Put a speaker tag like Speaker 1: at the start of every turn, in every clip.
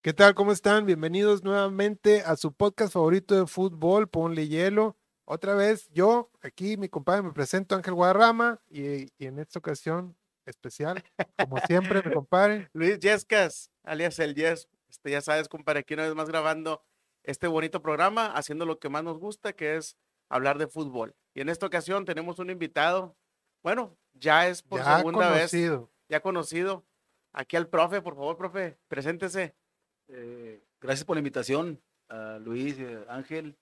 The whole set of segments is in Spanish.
Speaker 1: ¿Qué tal? ¿Cómo están? Bienvenidos nuevamente a su podcast favorito de fútbol, Ponle Hielo. Otra vez yo, aquí mi compadre, me presento Ángel Guadarrama y, y en esta ocasión especial, como siempre, mi compadre.
Speaker 2: Luis Yescas, alias el Yes. Este, ya sabes, compadre, aquí una vez más grabando este bonito programa, haciendo lo que más nos gusta, que es hablar de fútbol. Y en esta ocasión tenemos un invitado, bueno, ya es por
Speaker 1: ya
Speaker 2: segunda
Speaker 1: conocido.
Speaker 2: vez, ya conocido. Aquí al profe, por favor, profe, preséntese.
Speaker 3: Eh, gracias por la invitación, a Luis, eh, Ángel,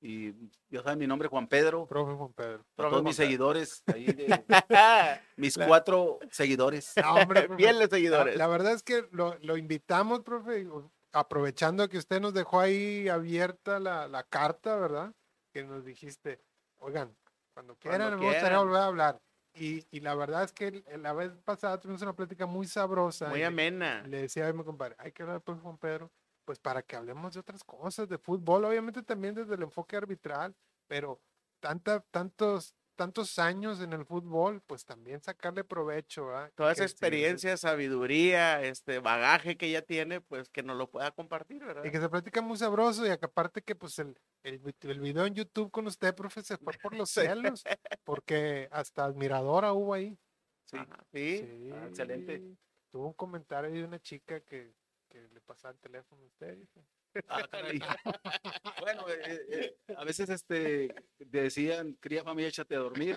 Speaker 3: y ya saben mi nombre, Juan Pedro,
Speaker 1: Profe Juan Pedro.
Speaker 2: Profe
Speaker 3: todos mis
Speaker 2: Pedro.
Speaker 3: seguidores, ahí de- mis cuatro seguidores.
Speaker 1: No, hombre, profe.
Speaker 2: Fieles
Speaker 1: La,
Speaker 2: seguidores.
Speaker 1: la verdad es que lo, lo invitamos, profe, aprovechando que usted nos dejó ahí abierta la, la carta, ¿verdad? Que nos dijiste, oigan, cuando quieran, me gustaría
Speaker 2: quieran.
Speaker 1: volver a hablar. Y, y la verdad es que la vez pasada tuvimos una plática muy sabrosa.
Speaker 2: Muy
Speaker 1: le-
Speaker 2: amena.
Speaker 1: Le decía a mi compadre, hay que hablar pues Juan Pedro, pues para que hablemos de otras cosas, de fútbol, obviamente también desde el enfoque arbitral, pero tanta, tantos, tantos años en el fútbol, pues también sacarle provecho, ¿verdad?
Speaker 2: Toda
Speaker 1: Que
Speaker 2: esa
Speaker 1: sí,
Speaker 2: experiencia, sabiduría, este bagaje que ella tiene, pues que nos lo pueda compartir, ¿verdad?
Speaker 1: Y que se platica muy sabroso y que aparte que pues el, el, vi- el video en YouTube con usted, profe, se fue por los cielos, porque hasta admiradora hubo ahí.
Speaker 3: Sí.
Speaker 2: Ajá, sí.
Speaker 3: Ah, excelente.
Speaker 1: Tuvo un comentario de una chica que, que le pasaba el teléfono a usted. dice.
Speaker 3: Ah, caray. bueno, eh, eh, a veces este, decían, cría familia, échate a dormir,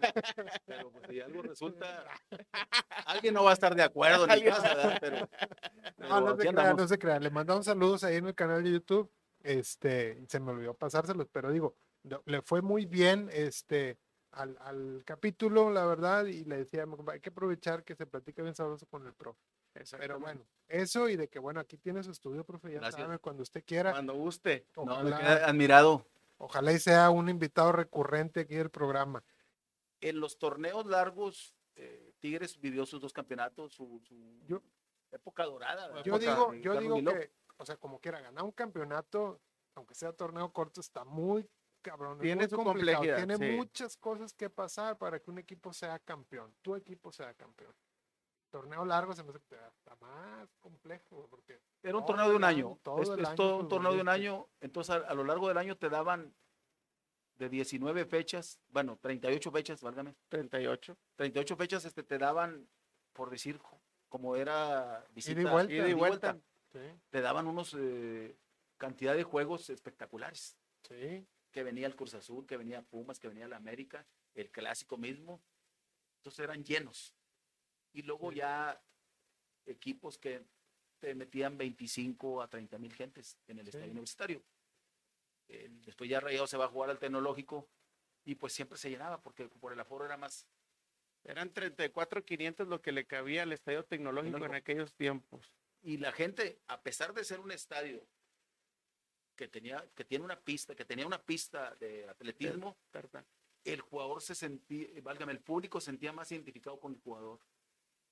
Speaker 3: pero pues, si algo resulta, alguien no va a estar de acuerdo en casa, ¿verdad? pero,
Speaker 1: No,
Speaker 3: pero
Speaker 1: no se crean, no se crean. Le mandamos saludos ahí en el canal de YouTube. Este, y se me olvidó pasárselos, pero digo, no- le fue muy bien este al, al capítulo, la verdad, y le decía, hay que aprovechar que se platica bien sabroso con el profe. Pero bueno, eso y de que bueno, aquí tiene su estudio, profe, ya
Speaker 3: Gracias.
Speaker 1: sabe, cuando usted quiera.
Speaker 2: Cuando guste.
Speaker 3: No, me admirado.
Speaker 1: ojalá y sea un invitado recurrente aquí del programa.
Speaker 3: En los torneos largos, eh, Tigres vivió sus dos campeonatos, su, su
Speaker 1: Yo-
Speaker 3: época dorada.
Speaker 1: Yo
Speaker 2: Época
Speaker 1: digo, yo digo
Speaker 3: Miló.
Speaker 1: que, o sea, como quiera, ganar un campeonato, aunque sea torneo corto, está muy cabrón.
Speaker 2: Tiene
Speaker 1: muy
Speaker 2: su
Speaker 1: complicado,
Speaker 2: complejidad,
Speaker 1: Tiene
Speaker 2: sí.
Speaker 1: muchas cosas que pasar para que un equipo sea campeón, tu equipo sea campeón. Torneo largo se me hace más complejo, porque
Speaker 3: Era un torneo de un año.
Speaker 1: todo
Speaker 3: es es
Speaker 1: año
Speaker 3: todo un torneo de un año. Entonces, a, a lo largo del año te daban de 19 fechas, bueno, 38 fechas, válgame.
Speaker 2: 38.
Speaker 3: 38 fechas este, te daban, por decir, como era visita,
Speaker 1: vuelta.
Speaker 2: Ida y vuelta.
Speaker 1: sí,
Speaker 3: te daban unos eh, cantidad de juegos espectaculares.
Speaker 1: sí,
Speaker 3: Que venía el Cruz Azul, que venía Pumas, que venía el América, el clásico mismo. Entonces eran llenos. Y luego ya equipos que te metían 25 a 30 mil gentes en el
Speaker 1: Sí.
Speaker 3: estadio universitario. Eh, después ya Rayado se va a jugar al tecnológico y pues siempre se llenaba porque por el aforo era más.
Speaker 2: Eran 34,500 lo que le cabía al estadio tecnológico en
Speaker 3: Tecnológico.
Speaker 2: aquellos tiempos.
Speaker 3: Y la gente, a pesar de ser un estadio que tenía, que tiene una pista, que tenía una pista de atletismo, el jugador se sentía, válgame, el público se sentía más identificado con el jugador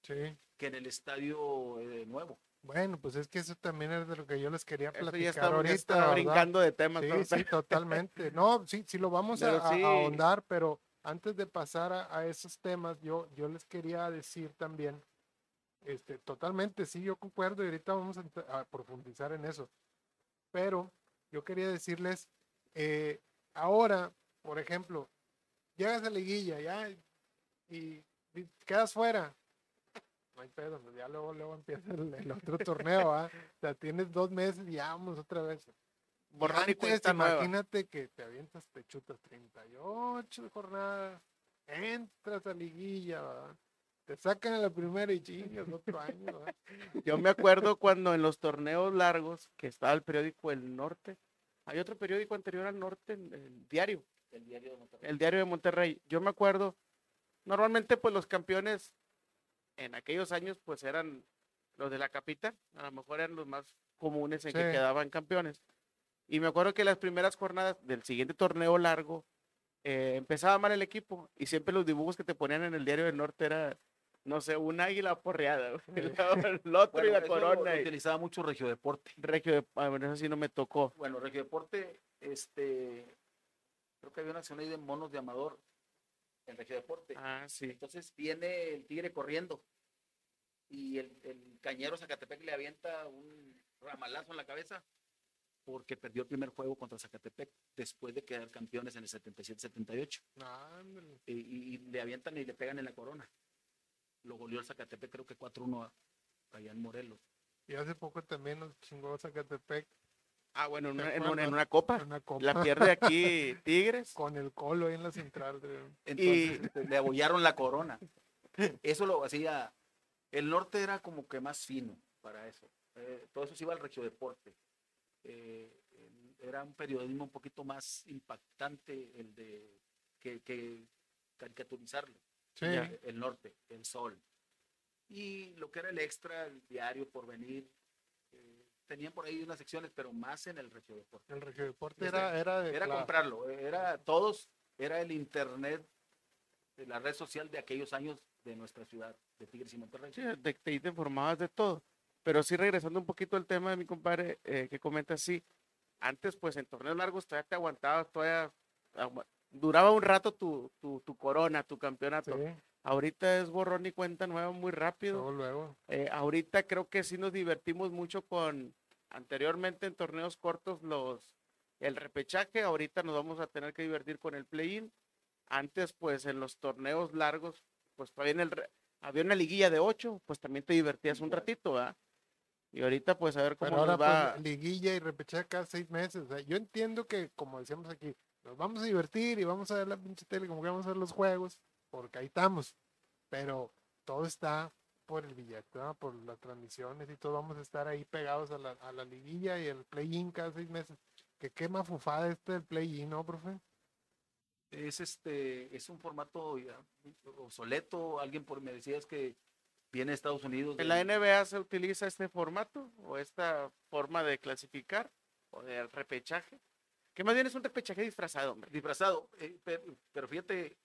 Speaker 1: sí.
Speaker 3: que en el estadio eh, nuevo.
Speaker 1: Bueno, pues es que eso también es de lo que yo les quería
Speaker 2: Eso
Speaker 1: platicar
Speaker 2: ya está, ya
Speaker 1: ahorita.
Speaker 2: brincando de temas.
Speaker 1: Sí, totalmente. No, sí, sí lo vamos a,
Speaker 2: Pero
Speaker 1: a-
Speaker 2: sí.
Speaker 1: a ahondar, pero antes de pasar a, a esos temas, yo, yo les quería decir también, este, totalmente, sí, yo concuerdo y ahorita vamos a profundizar en eso. Pero yo quería decirles, eh, ahora, por ejemplo, llegas a liguilla ya y, y quedas fuera. No hay pedo, pues ya luego, luego empieza el, el otro torneo, ¿ah? O sea, tienes dos meses y ya vamos otra vez.
Speaker 2: Borrón y
Speaker 1: Antes,
Speaker 2: cuenta nueva.
Speaker 1: imagínate que te avientas, te chutas 38 jornadas, entras a liguilla, ¿verdad? Te sacan a la primera y chingas otro año, ¿verdad?
Speaker 2: Yo me acuerdo cuando en los torneos largos, que estaba el periódico El Norte, hay otro periódico anterior al Norte, el, el Diario,
Speaker 3: El diario de Monterrey.
Speaker 2: el Diario de Monterrey. Yo me acuerdo, normalmente pues los campeones en aquellos años pues eran los de la capital, a lo mejor eran los más comunes en que quedaban campeones. Y me acuerdo que las primeras jornadas del siguiente torneo largo eh, empezaba mal el equipo y siempre los dibujos que te ponían en el Diario del Norte era, no sé, un águila porreada, el otro y la
Speaker 3: eso
Speaker 2: corona.
Speaker 3: lo
Speaker 2: y-
Speaker 3: utilizaba mucho Regio Deporte.
Speaker 2: Regio ah, bueno, eso sí no me tocó.
Speaker 3: Bueno, Regio Deporte, este, creo que había una acción ahí de monos de Amador en Regio Deporte.
Speaker 2: Ah, sí.
Speaker 3: Entonces viene el tigre corriendo y el, el cañero Zacatepec le avienta un, ramalazo en la cabeza porque perdió el primer juego contra Zacatepec después de quedar campeones en el 77-78.
Speaker 1: Ándale.
Speaker 3: Y, y- y le avientan y le pegan en la corona. Lo goleó el Zacatepec creo que 4-1 a- allá en Morelos.
Speaker 1: Y hace poco también nos chingó Zacatepec
Speaker 2: Ah, bueno, en
Speaker 1: ¿Te
Speaker 2: una, en una- en
Speaker 1: acuerdas?
Speaker 2: una copa.
Speaker 1: una copa
Speaker 2: La pierde aquí Tigres.
Speaker 1: con el colo ahí en la central. de-
Speaker 3: Entonces este, le abollaron la corona. Eso lo hacía. El norte era como que más fino para eso. Eh, todo eso se iba al regio deporte. Eh, era un periodismo un poquito más impactante el de que, que caricaturizarlo.
Speaker 1: Sí.
Speaker 3: El norte, el sol. Y lo que era el extra, el diario por venir. Tenían por ahí unas secciones, pero más en el regio deporte.
Speaker 1: el regio deporte
Speaker 3: Desde-
Speaker 1: era, era de
Speaker 3: Era comprarlo, era todos, era el internet, de la red social de aquellos años de nuestra ciudad, de Tigres y Monterrey.
Speaker 2: Sí, de, te, te informabas de todo. Pero sí, regresando un poquito al tema de mi compadre eh, que comenta así, antes pues en torneos largos todavía te aguantabas, todavía duraba un rato tu, tu, tu corona, tu campeonato.
Speaker 1: Sí,
Speaker 2: Ahorita es borrón y cuenta nueva muy rápido.
Speaker 1: luego, luego.
Speaker 2: Eh, ahorita creo que sí nos divertimos mucho con anteriormente en torneos cortos los el repechaje, ahorita nos vamos a tener que divertir con el play-in. Antes pues en los torneos largos pues todavía en el re- había una liguilla de ocho, pues también te divertías un ratito, ¿verdad? Y ahorita pues a ver cómo
Speaker 1: Pero ahora
Speaker 2: nos va.
Speaker 1: pues liguilla y repechaje cada seis meses. o sea, yo entiendo que, como decíamos aquí, nos vamos a divertir y vamos a ver la pinche tele, como que vamos a ver los juegos, porque ahí estamos. Pero todo está por el billete, por las transmisiones y todo. Vamos a estar ahí pegados a la, a la liguilla y el play-in cada seis meses. Que quema fufada este del play-in, ¿no, profe?
Speaker 3: Es este, es un formato ya obsoleto. Alguien por me decía es que viene de Estados Unidos.
Speaker 2: ¿En la NBA se utiliza este formato o esta forma de clasificar o de repechaje? Que más bien es un repechaje disfrazado, hombre.
Speaker 3: disfrazado. eh, pero, pero fíjate,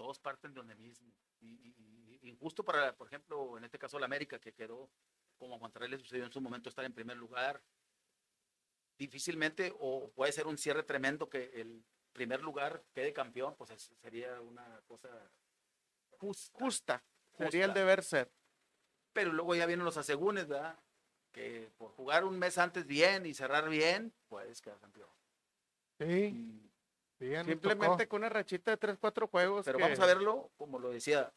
Speaker 3: todos parten de donde mismo. Y, y- y- y justo para, por ejemplo, en este caso la América, que quedó, como a Monterrey le sucedió en su momento, estar en primer lugar. Difícilmente, o puede ser un cierre tremendo que el primer lugar quede campeón, pues es- sería una cosa justa.
Speaker 2: Justa. Sería el deber ser.
Speaker 3: Pero luego ya vienen los asegúnes, ¿verdad? Que por jugar un mes antes bien y cerrar bien, puedes quedar campeón.
Speaker 1: Sí,
Speaker 3: Y-
Speaker 2: Simplemente con una rachita de 3, 4 juegos.
Speaker 3: Pero
Speaker 2: que-
Speaker 3: vamos a verlo, como lo decía,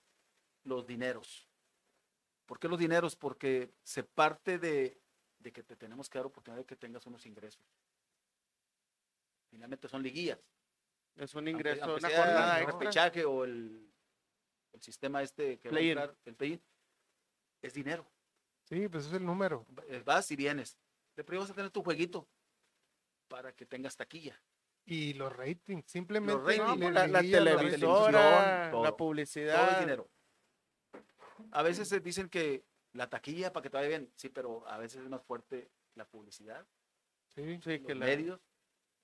Speaker 3: los dineros. ¿Por qué los dineros? Porque se parte de, de que te tenemos que dar oportunidad de que tengas unos ingresos. Finalmente son liguillas.
Speaker 2: Es un ingreso,
Speaker 3: aunque
Speaker 2: una jornada
Speaker 3: el
Speaker 2: extra.
Speaker 3: repechaje o el, el sistema este que va a entrar, el play es dinero.
Speaker 1: Sí, pues es el número.
Speaker 3: Vas y vienes. De primero vas a tener tu jueguito para que tengas taquilla.
Speaker 1: Y los ratings, simplemente
Speaker 3: ratings,
Speaker 2: No,
Speaker 1: le-
Speaker 2: la, la televisora,
Speaker 3: televisión, todo.
Speaker 2: la
Speaker 3: Todo
Speaker 2: publicidad.
Speaker 3: es dinero. A veces se dicen que la taquilla para que te vaya bien, sí, pero a veces es más fuerte la publicidad,
Speaker 1: Sí,
Speaker 2: Sí,
Speaker 3: los
Speaker 2: que la-
Speaker 3: medios.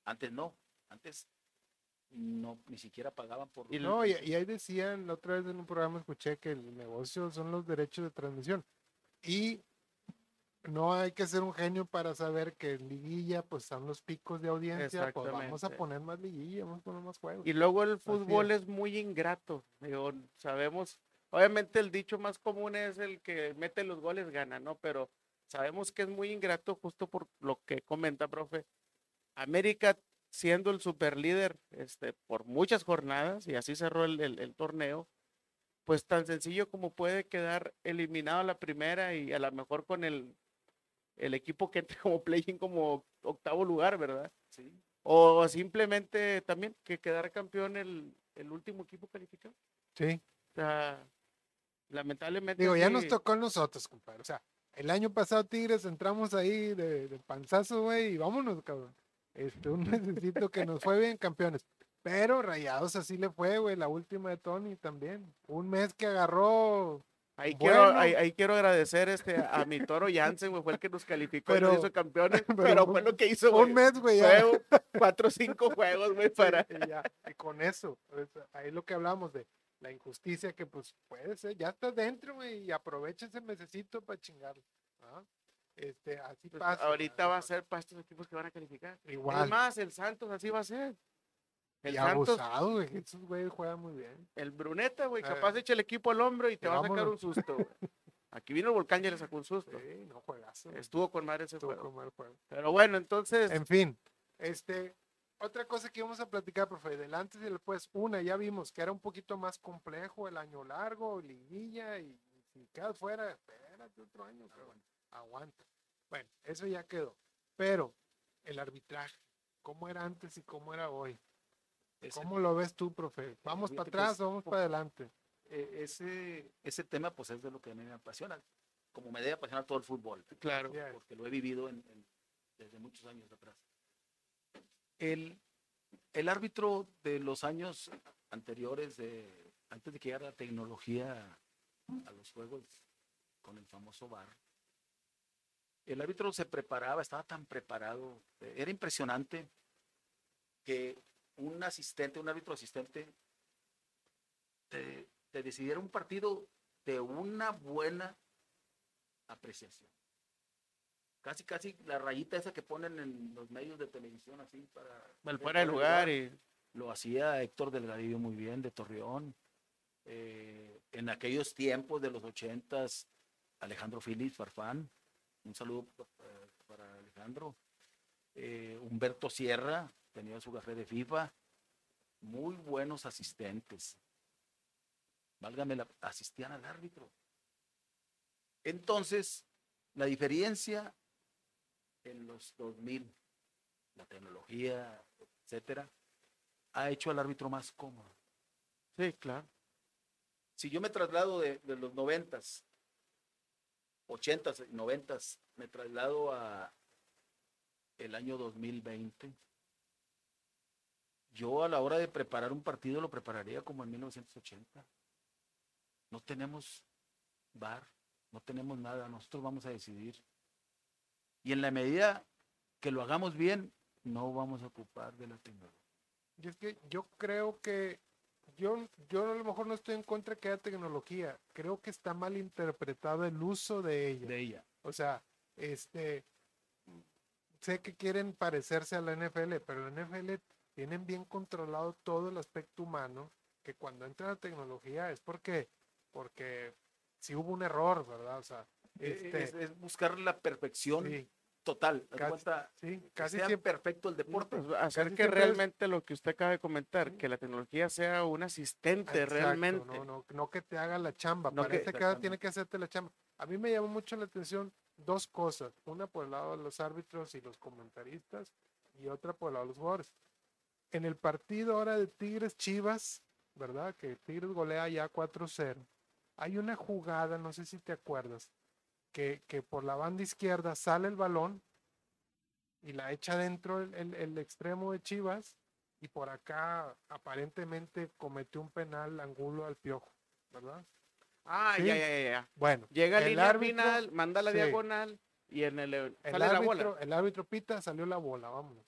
Speaker 3: Antes no, antes no ni siquiera pagaban por
Speaker 2: Y
Speaker 1: No, y, y ahí decían, la otra vez en un programa escuché que el negocio son los derechos de transmisión. Y no hay que ser un genio para saber que en liguilla pues son los picos de audiencia, pues vamos a poner más liguilla, vamos a poner más juegos.
Speaker 2: Y luego el fútbol
Speaker 1: es.
Speaker 2: es. muy ingrato. Digo, sabemos, obviamente el dicho más común es el que mete los goles gana, ¿no? Pero sabemos que es muy ingrato justo por lo que comenta, profe. América siendo el superlíder este, por muchas jornadas y así cerró el, el- el torneo, pues tan sencillo como puede quedar eliminado a la primera y a lo mejor con el, el equipo que entre como play-in como octavo lugar, ¿verdad?
Speaker 3: Sí.
Speaker 2: O simplemente también que quedar campeón el, el último equipo calificado.
Speaker 1: Sí,
Speaker 2: O sea, lamentablemente.
Speaker 1: digo, ya nos tocó a nosotros, compadre. O sea, el año pasado Tigres entramos ahí de, de panzazo, güey, y vámonos, cabrón. Este, un necesito que nos fue bien campeones. Pero Rayados así le fue, güey, la última de Tony también. Un mes que agarró
Speaker 2: Ahí,
Speaker 1: bueno.
Speaker 2: quiero, ahí, ahí quiero agradecer este, a mi toro Jansen, güey, fue el que nos calificó y nos hizo campeones. Pero,
Speaker 1: pero
Speaker 2: fue lo que hizo,
Speaker 1: un mes, güey,
Speaker 2: cuatro o cinco juegos, güey, para.
Speaker 1: y ya, y con eso, pues, ahí lo que hablamos de la injusticia que pues puede ser, ya estás dentro, güey, y aprovecha ese mesecito para chingarlo. ¿ah? Este, así
Speaker 2: Pues,
Speaker 1: pasa.
Speaker 2: ahorita va a ser para estos equipos que van a calificar.
Speaker 1: igual.
Speaker 2: Además, el Santos así va a ser. El
Speaker 1: y
Speaker 2: Santos,
Speaker 1: abusado, güey, esos güeyes juegan muy bien.
Speaker 2: el Bruneta, güey,
Speaker 1: Eh.
Speaker 2: capaz echa el equipo al hombro y te va a sacar un susto, güey. Aquí vino el volcán y le sacó un susto.
Speaker 1: Sí, no juegazo.
Speaker 2: Estuvo con madre ese
Speaker 1: Estuvo
Speaker 2: juego.
Speaker 1: con mal juego.
Speaker 2: Pero bueno, entonces,
Speaker 1: En fin, este, otra cosa que íbamos a platicar, profe, del antes y del después. Una, ya vimos que era un poquito más complejo el año largo, liguilla, y, si quedas fuera, espérate otro año, cabrón. Aguanta. Bueno, eso ya quedó. Pero el arbitraje, ¿cómo era antes y cómo era hoy?
Speaker 3: Ese,
Speaker 1: ¿Cómo lo ves tú, profe? ¿Vamos para atrás o vamos para adelante?
Speaker 3: eh, ese, ese tema, pues es de lo que a mí me apasiona. Como me debe apasionar todo el fútbol.
Speaker 2: claro.
Speaker 1: Ya,
Speaker 3: porque lo he vivido en- en- desde muchos años atrás. El, el árbitro de los años anteriores, de, antes de que llegara la tecnología a los juegos con el famoso VAR, el árbitro se preparaba, estaba tan preparado, era impresionante que un asistente, un árbitro asistente, te, te decidiera un partido de una buena apreciación. Casi casi la rayita esa que ponen en los medios de televisión así para
Speaker 2: El fuera de lugar. y
Speaker 3: lo hacía Héctor Delgadillo muy bien de Torreón. Eh, en aquellos tiempos de los ochentas Alejandro Félix Farfán. Un saludo eh, para Alejandro. Eh, Humberto Sierra tenía su café de FIFA muy buenos asistentes válgame la asistían al árbitro entonces la diferencia en los 2000, la tecnología, etcétera, ha hecho al árbitro más cómodo.
Speaker 2: sí, claro.
Speaker 3: Si yo me traslado de, de los 90s, 80s y 90s, me traslado a el año 2020, yo a la hora de preparar un partido lo prepararía como en 1980. No tenemos bar, no tenemos nada, nosotros vamos a decidir. Y en la medida que lo hagamos bien, no vamos a ocupar de la tecnología.
Speaker 1: Y es que yo creo que yo, yo a lo mejor no estoy en contra que haya tecnología. Creo que está mal interpretado el uso de ella.
Speaker 3: De ella.
Speaker 1: O sea, este sé que quieren parecerse a la NFL, pero la NFL tienen bien controlado todo el aspecto humano, que cuando entra la tecnología es porque, porque si hubo un error, ¿verdad? O sea, este,
Speaker 3: es, es buscar la perfección
Speaker 1: sí,
Speaker 3: total.
Speaker 1: Casi-
Speaker 3: cuenta,
Speaker 1: sí,
Speaker 3: que sea
Speaker 1: siempre.
Speaker 3: perfecto el deporte.
Speaker 2: Pues, hacer
Speaker 1: casi
Speaker 2: que
Speaker 1: es-
Speaker 2: realmente lo que usted acaba de comentar, que la tecnología sea un asistente
Speaker 1: Exacto,
Speaker 2: realmente.
Speaker 1: No, no, no que te haga la chamba.
Speaker 2: No
Speaker 1: Para
Speaker 2: que-
Speaker 3: Exactamente.
Speaker 1: tiene que hacerte la chamba. A mí me llamó mucho la atención dos cosas. Una por el lado de los árbitros y los comentaristas y otra por el lado de los jugadores. En el partido ahora de Tigres Chivas, ¿verdad? Que Tigres golea ya 4-0. Hay una jugada, no sé si te acuerdas, que, que por la banda izquierda sale el balón y la echa dentro el, el- el extremo de Chivas y por acá aparentemente cometió un penal angulo al piojo, ¿verdad?
Speaker 2: Ah,
Speaker 1: Sí.
Speaker 2: ya, ya, ya.
Speaker 1: Bueno,
Speaker 2: Llega
Speaker 1: El
Speaker 2: línea
Speaker 1: árbitro-
Speaker 2: final, manda la
Speaker 1: sí.
Speaker 2: diagonal y en el,
Speaker 1: el
Speaker 2: sale la
Speaker 1: árbitro,
Speaker 2: bola.
Speaker 1: el árbitro pita, salió la bola, vámonos.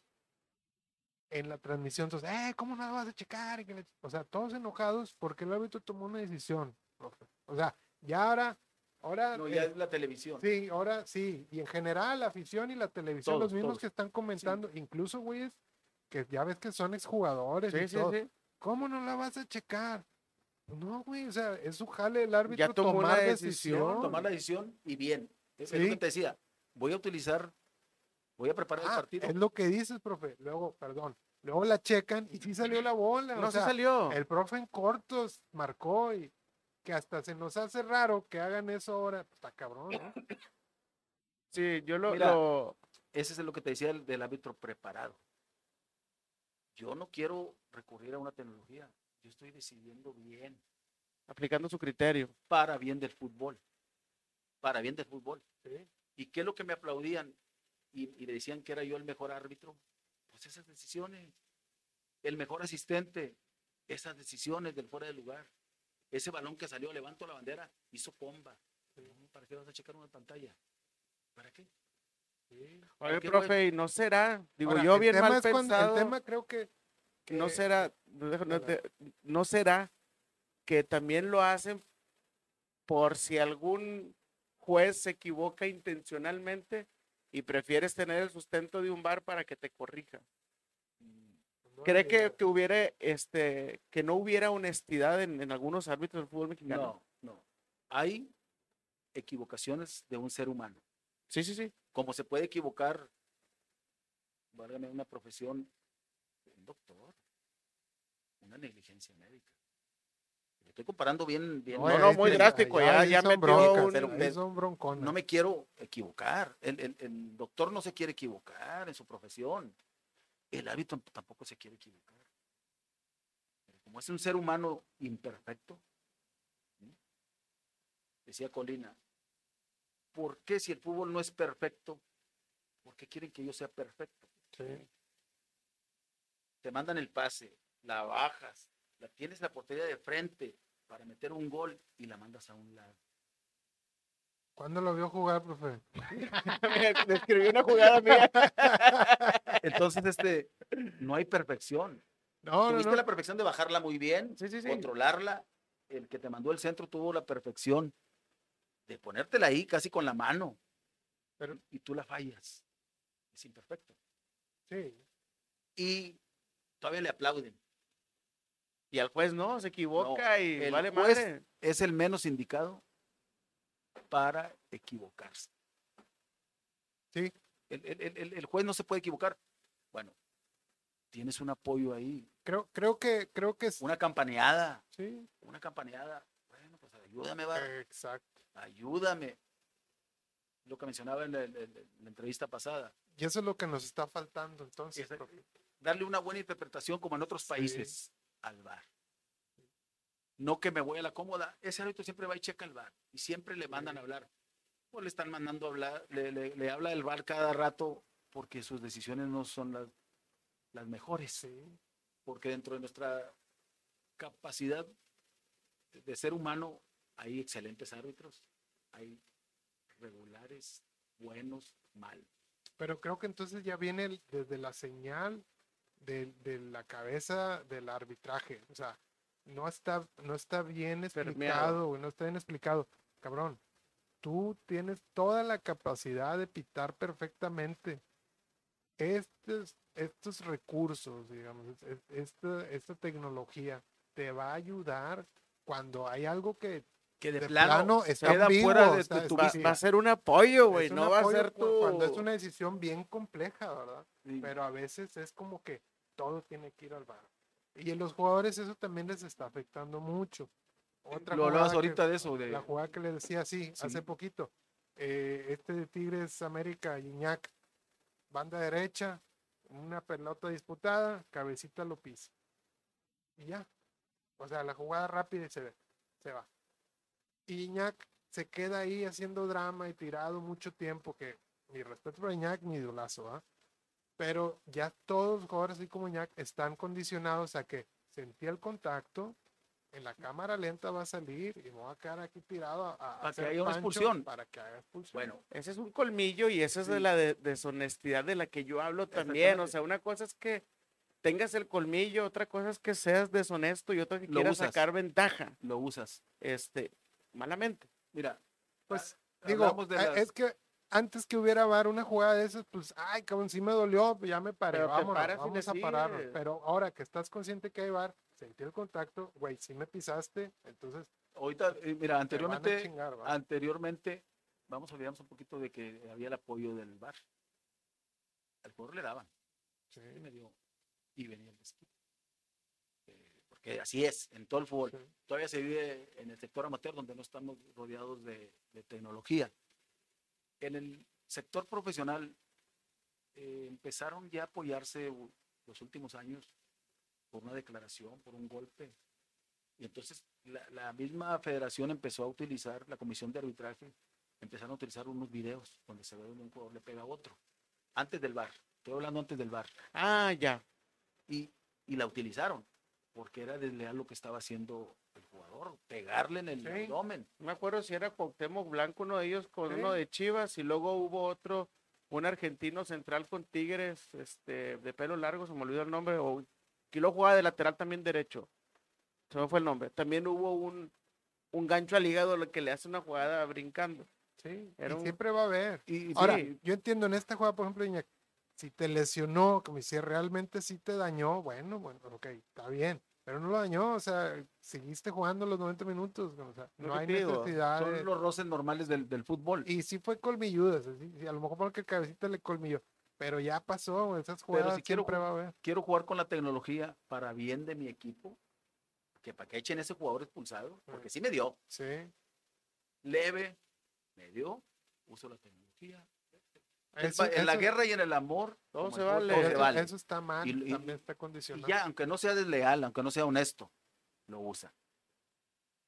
Speaker 1: En la transmisión, entonces, eh, ¿cómo no la vas a checar? La O sea, todos enojados porque el árbitro tomó una decisión, profe. O sea, ya ahora, ahora,
Speaker 3: No, ya
Speaker 1: eh,
Speaker 3: es la televisión.
Speaker 1: sí, ahora sí, y en general la afición y la televisión,
Speaker 3: Todos,
Speaker 1: los mismos
Speaker 3: todos.
Speaker 1: que están comentando, incluso güeyes que ya ves que son exjugadores y
Speaker 2: Sí, sí,
Speaker 1: todo.
Speaker 2: sí.
Speaker 1: ¿Cómo no la vas a checar? No, güey, o sea, es su jale el árbitro
Speaker 2: Ya tomó
Speaker 1: tomar
Speaker 2: decisión,
Speaker 1: decisión.
Speaker 3: Tomar la decisión y bien. Es,
Speaker 1: Sí.
Speaker 3: lo que te decía. Voy a utilizar, voy a preparar el
Speaker 1: Ah,
Speaker 3: partido.
Speaker 1: es lo que dices, profe. Luego, perdón, luego la checan y sí salió la bola.
Speaker 2: No
Speaker 1: o
Speaker 2: se
Speaker 1: sea,
Speaker 2: salió.
Speaker 1: El profe en cortos marcó y que hasta se nos hace raro que hagan eso ahora. Pues, Está cabrón, ¿no?
Speaker 2: Sí, yo lo,
Speaker 3: Mira,
Speaker 2: lo-
Speaker 3: Ese es lo que te decía del, del árbitro preparado. Yo no quiero recurrir a una tecnología. Yo estoy decidiendo bien,
Speaker 2: aplicando su criterio.
Speaker 3: para bien del fútbol. Para bien del fútbol.
Speaker 1: Sí.
Speaker 3: ¿Y qué es lo que me aplaudían? Y, y le decían que era yo el mejor árbitro. Pues esas decisiones. El mejor asistente. Esas decisiones del fuera de lugar. Ese balón que salió, levanto la bandera, hizo pomba. No, ¿Para qué vas a checar una pantalla? ¿Para qué?
Speaker 2: Oye,
Speaker 3: qué,
Speaker 2: profe, ¿y no será? Digo,
Speaker 1: Ahora,
Speaker 2: yo bien mal
Speaker 1: es cuando-
Speaker 2: pensado,
Speaker 1: el tema creo que, que-
Speaker 2: no será, no será que también lo hacen por si algún juez se equivoca intencionalmente y prefieres tener el sustento de un bar para que te corrija.
Speaker 1: no
Speaker 2: ¿Cree que, que hubiera, este, que no hubiera honestidad en, en algunos árbitros del fútbol mexicano?
Speaker 3: No, no. Hay equivocaciones de un ser humano.
Speaker 2: Sí, sí, sí.
Speaker 3: Como se puede equivocar, válgame una profesión, un doctor, una negligencia médica. Estoy comparando bien, bien.
Speaker 2: No, no, muy drástico, ya- metió
Speaker 1: broncas,
Speaker 2: un-
Speaker 3: pero-
Speaker 1: bronconas.
Speaker 3: No me quiero equivocar. El, el- el doctor no se quiere equivocar en su profesión. El árbitro tampoco se quiere equivocar. Pero como es un ser humano imperfecto, ¿sí? decía Colina, ¿por qué si el fútbol no es perfecto? ¿Por qué quieren que yo sea perfecto?
Speaker 1: Sí.
Speaker 3: Te mandan el pase, la bajas, la tienes la portería de frente para meter un gol y la mandas a un lado.
Speaker 1: ¿Cuándo lo vio jugar, profe?
Speaker 2: Me una jugada mía.
Speaker 3: Entonces, este, no hay perfección.
Speaker 1: No, no,
Speaker 3: Tuviste
Speaker 1: no.
Speaker 3: la perfección de bajarla muy bien,
Speaker 2: Sí, sí, sí.
Speaker 3: controlarla. El que te mandó el centro tuvo la perfección de ponértela ahí casi con la mano.
Speaker 1: Pero-
Speaker 3: y tú la fallas. Es imperfecto.
Speaker 1: Sí.
Speaker 3: Y todavía le aplauden.
Speaker 2: Y al juez no, se equivoca y
Speaker 3: el
Speaker 2: vale
Speaker 3: juez-
Speaker 2: madre.
Speaker 3: Es el menos indicado para equivocarse.
Speaker 1: Sí.
Speaker 3: El, el- el- juez no se puede equivocar. Bueno, tienes un apoyo ahí,
Speaker 1: Creo, creo que, creo que es-
Speaker 3: una campaneada,
Speaker 1: sí.
Speaker 3: una campaneada. Bueno, pues ayúdame, va.
Speaker 1: Exacto.
Speaker 3: ayúdame. Lo que mencionaba en la, en la- en la entrevista pasada,
Speaker 1: Y eso es lo que nos está faltando entonces.
Speaker 3: Darle una buena interpretación como en otros
Speaker 1: Sí.
Speaker 3: Al VAR. No que me voy a la cómoda, ese árbitro siempre va y checa el VAR y siempre le mandan a hablar. O le están mandando a hablar, le, le- le habla el VAR cada rato porque sus decisiones no son las, las mejores.
Speaker 1: Sí.
Speaker 3: Porque dentro de nuestra capacidad de- ser humano hay excelentes árbitros, hay regulares, buenos, malos.
Speaker 1: Pero creo que entonces ya viene desde la señal de, de la cabeza del arbitraje. O sea, no está, no está bien explicado, güey, no está bien explicado. Cabrón, tú tienes toda la capacidad de pitar perfectamente. Estos, estos recursos, digamos, es- es- esta, esta tecnología te va a ayudar cuando hay algo que
Speaker 3: Que de,
Speaker 1: de
Speaker 3: plano,
Speaker 1: está
Speaker 3: queda fuera de,
Speaker 1: está-
Speaker 3: tu
Speaker 2: Va,
Speaker 1: sí,
Speaker 2: va a ser un apoyo, güey. No va a ser tu.
Speaker 1: cuando es una decisión bien compleja, ¿verdad?
Speaker 3: Sí.
Speaker 1: pero a veces es como que todo tiene que ir al bar. Y en los jugadores eso también les está afectando mucho. Otra
Speaker 3: Lo hablabas ahorita
Speaker 1: que-
Speaker 3: de eso, de
Speaker 1: La jugada que le decía, sí,
Speaker 3: Sí.
Speaker 1: hace poquito. eh, este de Tigres América, Iñak, banda derecha, una pelota disputada, cabecita lo pisa. Y ya. O sea, la jugada rápida y se, ve, se va. Y Iñak se queda ahí haciendo drama y tirado mucho tiempo, que mi respeto para Iñak, mi idolazo, ¿ah? Pero ya todos los jugadores, así como Iñak, están condicionados a que sentía el contacto, en la cámara lenta va a salir y me voy a quedar aquí tirado a, a
Speaker 3: Para que
Speaker 1: hacer
Speaker 3: haya una expulsión.
Speaker 1: Para que haga expulsión.
Speaker 3: bueno,
Speaker 2: Ese es un colmillo y esa es de
Speaker 3: Sí.
Speaker 2: la de- deshonestidad de la que yo hablo también. O sea, una cosa es que tengas el colmillo, otra cosa es que seas deshonesto y otra que
Speaker 3: Lo
Speaker 2: quieras
Speaker 3: usas.
Speaker 2: sacar ventaja.
Speaker 3: lo usas.
Speaker 2: Este, malamente.
Speaker 3: Mira,
Speaker 1: pues
Speaker 3: ah,
Speaker 1: digo,
Speaker 3: de
Speaker 1: eh,
Speaker 3: las-
Speaker 1: es que antes que hubiera VAR una jugada de esas, pues, ay, cabrón, sí me dolió, ya me paré,
Speaker 2: Pero te
Speaker 1: vámonos,
Speaker 2: paras y le
Speaker 1: vamos a pararnos.
Speaker 2: sigues.
Speaker 1: Pero ahora que estás consciente que hay VAR, sentí el contacto, güey, sí me pisaste, entonces
Speaker 3: ahorita, eh, mira,
Speaker 1: a
Speaker 3: anteriormente, anteriormente, vamos a olvidarnos un poquito de que había el apoyo del bar. Al jugador le daban,
Speaker 1: Sí,
Speaker 3: y me dio, y venía el desquite. Eh, porque así es, en todo el fútbol.
Speaker 1: sí.
Speaker 3: Todavía se vive en el sector amateur donde no estamos rodeados de, de tecnología. En el sector profesional eh, empezaron ya a apoyarse los últimos años por una declaración, por un golpe. Y entonces la, la misma federación empezó a utilizar, la comisión de arbitraje, empezaron a utilizar unos videos donde se ve donde un jugador le pega a otro, antes del bar. Estoy hablando antes del bar
Speaker 2: Ah, ya.
Speaker 3: y, y la utilizaron porque era desleal lo que estaba haciendo el jugador, pegarle en el
Speaker 1: Sí.
Speaker 3: abdomen.
Speaker 2: No me acuerdo si era Cuauhtémoc Blanco uno de ellos con
Speaker 1: Sí.
Speaker 2: uno de Chivas y luego hubo otro, un argentino central con Tigres, este, de pelo largo, se me olvidó el nombre, o que lo jugaba de lateral también derecho. Se me fue el nombre. También hubo un, un gancho al hígado lo que le hace una jugada brincando.
Speaker 1: Sí,
Speaker 2: Era
Speaker 1: y
Speaker 2: un-
Speaker 1: siempre va a haber.
Speaker 3: Y, y
Speaker 1: Ahora,
Speaker 3: sí,
Speaker 1: yo entiendo en esta jugada, por ejemplo, Iñak, si te lesionó, como si realmente sí te dañó, bueno, bueno, ok, está bien. Pero no lo dañó, o sea, seguiste jugando los 90 minutos, o sea, no hay
Speaker 2: digo,
Speaker 1: necesidad de...
Speaker 3: Son los roces normales del, del fútbol.
Speaker 1: Y sí fue colmilludas, así, sí, a lo mejor porque el cabecita le colmilló, pero ya pasó, esas
Speaker 3: Pero
Speaker 1: jugadas
Speaker 3: si quiero
Speaker 1: va a haber.
Speaker 3: Quiero jugar con la tecnología para bien de mi equipo, que para que echen ese jugador expulsado, porque sí me dio,
Speaker 1: Sí,
Speaker 3: leve, me dio, uso la tecnología. En
Speaker 1: Eso-
Speaker 3: en la
Speaker 1: eso-
Speaker 3: guerra y en el amor,
Speaker 2: Todo se vale.
Speaker 3: todo se
Speaker 1: eso,
Speaker 3: vale.
Speaker 1: eso está mal,
Speaker 3: Y- y-
Speaker 1: también está
Speaker 3: Y
Speaker 1: condicionado.
Speaker 3: ya, aunque no sea desleal, aunque no sea honesto, lo usa.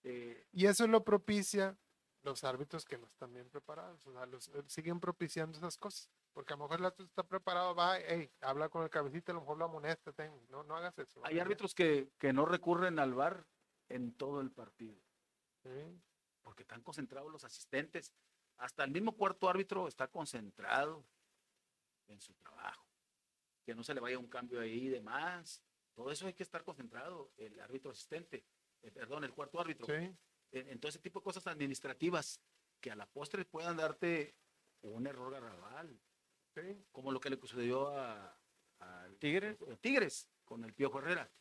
Speaker 3: Eh,
Speaker 1: Y eso lo propicia los árbitros que no están bien preparados, o sea, los, eh, siguen propiciando esas cosas, porque a lo mejor el árbitro está preparado, va, hey, habla con el cabecita, a lo mejor lo amonesta, ten, no, no hagas eso.
Speaker 3: hay árbitros que, que no recurren al VAR en todo el partido,
Speaker 1: Sí,
Speaker 3: porque están concentrados los asistentes. Hasta el mismo cuarto árbitro está concentrado en su trabajo. Que no se le vaya un cambio ahí de más. Todo eso hay que estar concentrado, el árbitro asistente, eh, perdón, el cuarto árbitro.
Speaker 1: sí,
Speaker 3: en, en todo ese tipo de cosas administrativas que a la postre puedan darte un error garrabal,
Speaker 1: sí.
Speaker 3: como lo que le sucedió a, a
Speaker 2: Tigres.
Speaker 3: Tigres con el Piojo Herrera.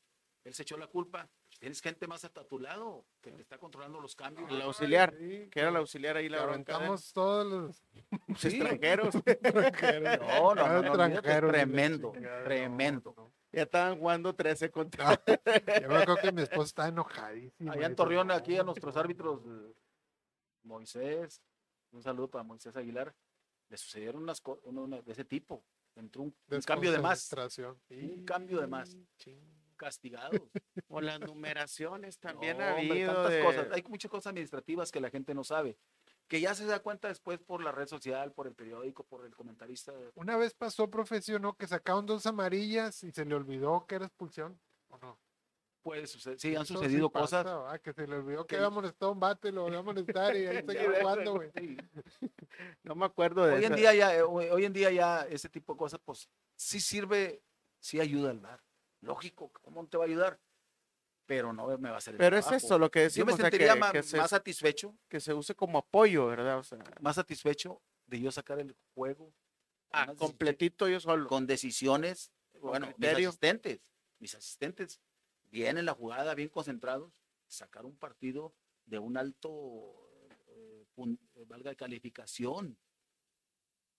Speaker 3: Él se echó la culpa. Tienes gente más hasta tu lado que te está controlando los cambios.
Speaker 2: El auxiliar,
Speaker 1: Sí,
Speaker 2: que era el auxiliar ahí la
Speaker 1: aventamos todos los
Speaker 2: los extranjeros.
Speaker 1: extranjeros.
Speaker 3: No, no, no, tremendo, tremendo.
Speaker 1: no.
Speaker 2: ya estaban jugando 13 contra.
Speaker 1: Yo me acuerdo que mi esposa está enojadísima.
Speaker 3: Allá en Torreón,
Speaker 1: "No,
Speaker 3: aquí a nuestros
Speaker 1: no".
Speaker 3: árbitros, Moisés, un saludo para Moisés Aguilar, le sucedieron unas cosas de ese tipo. Entró un, un cambio de más. Un cambio de más.
Speaker 1: Ching.
Speaker 3: Castigados.
Speaker 2: O las numeraciones también
Speaker 3: No,
Speaker 2: ha
Speaker 3: hombre,
Speaker 2: habido.
Speaker 3: tantas
Speaker 2: de-
Speaker 3: cosas. Hay muchas cosas administrativas que la gente no sabe, que ya se da cuenta después por la red social, por el periódico, por el comentarista.
Speaker 1: Una vez pasó profesionó que sacaron dos amarillas y se le olvidó que era expulsión. ¿O no?
Speaker 3: Puede suceder, sí, han
Speaker 1: Eso
Speaker 3: sucedido
Speaker 1: pasa,
Speaker 3: cosas.
Speaker 1: ¿verdad? que se le olvidó que
Speaker 3: que-
Speaker 1: había molestado a un bate, lo había molestar y ahí
Speaker 3: Sí,
Speaker 1: seguía jugando, güey.
Speaker 3: sí.
Speaker 2: No me acuerdo de
Speaker 3: Hoy en
Speaker 2: esa.
Speaker 3: día ya, eh, hoy hoy en día ya ese tipo de cosas, pues sí sirve, sí ayuda al bar. Lógico, ¿cómo te va a ayudar? Pero no me va a hacer el
Speaker 2: Pero es eso lo que
Speaker 3: Yo
Speaker 2: decimos,
Speaker 3: me
Speaker 2: o sea,
Speaker 3: sentiría
Speaker 2: que, se,
Speaker 3: más satisfecho,
Speaker 2: que se use como apoyo, ¿verdad? O sea,
Speaker 3: más satisfecho de yo sacar el juego
Speaker 2: ah, completito yo solo.
Speaker 3: con decisiones, bueno, mis asistentes, mis asistentes, bien en la jugada, bien concentrados, sacar un partido de un alto, eh, pun- eh, valga calificación.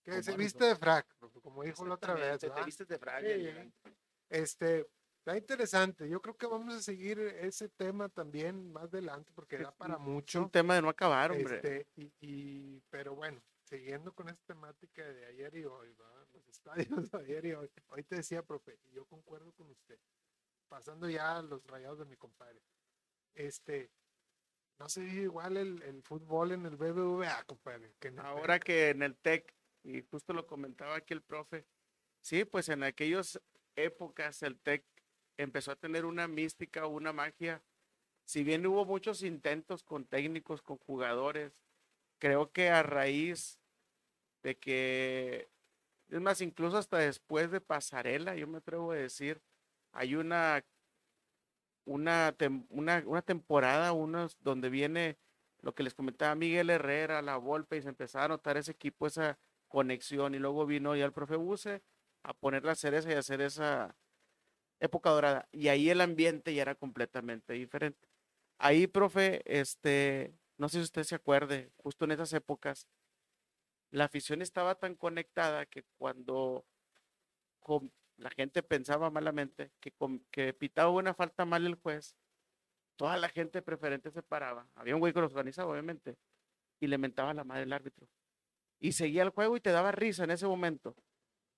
Speaker 1: Que se viste de frac, como dijo la otra vez.
Speaker 3: Exactamente,
Speaker 1: ¿verdad?
Speaker 3: Te vistes de frac,
Speaker 1: Sí. Este, está interesante. Yo creo que vamos a seguir ese tema también más adelante porque da para mucho.
Speaker 2: un tema de no acabar, hombre.
Speaker 1: Este, y, y- pero bueno, siguiendo con esta temática de ayer y hoy, ¿verdad? los estadios de ayer y hoy. Hoy te decía, profe, y yo concuerdo con usted. Pasando ya a los rayados de mi compadre. Este, no se vive igual el, el fútbol en el BBVA, compadre. Que
Speaker 2: Ahora que en el TEC, y justo lo comentaba aquí el profe, sí, pues en aquellas épocas el TEC empezó a tener una mística, una magia. Si bien hubo muchos intentos con técnicos, con jugadores, creo que a raíz de que, es más, incluso hasta después de Pasarela, yo me atrevo a decir, hay una, una, una temporada, unos, donde viene lo que les comentaba Miguel Herrera, la Volpe, y se empezaba a notar ese equipo, esa conexión, y luego vino ya el profe Buse a poner la cereza y hacer esa época dorada, y ahí el ambiente ya era completamente diferente. Ahí, profe, este, no sé si usted se acuerde, justo en esas épocas, la afición estaba tan conectada que cuando la gente pensaba malamente que, que pitaba una falta mal el juez, toda la gente preferente se paraba. Había un güey que los organizaba, obviamente, y le mentaba la madre al árbitro. Y seguía el juego y te daba risa en ese momento.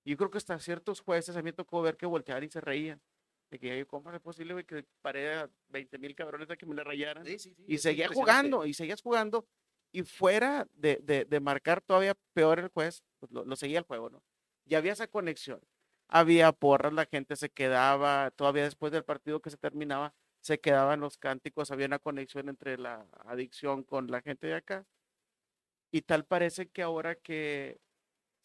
Speaker 2: Y Yo creo que hasta ciertos jueces a mí me tocó ver que volteaban y se reían. De que, ¿cómo es posible, güey, que paré a 20 mil cabrones a que me le rayaran?
Speaker 3: Sí, sí, sí,
Speaker 2: y seguía jugando, y seguías jugando, y fuera de, de- de marcar todavía peor el juez, pues lo, lo seguía el juego, ¿no? Y había esa conexión. Había porras, la gente se quedaba, todavía después del partido que se terminaba, se quedaban los cánticos, había una conexión entre la adicción con la gente de acá. Y tal parece que ahora que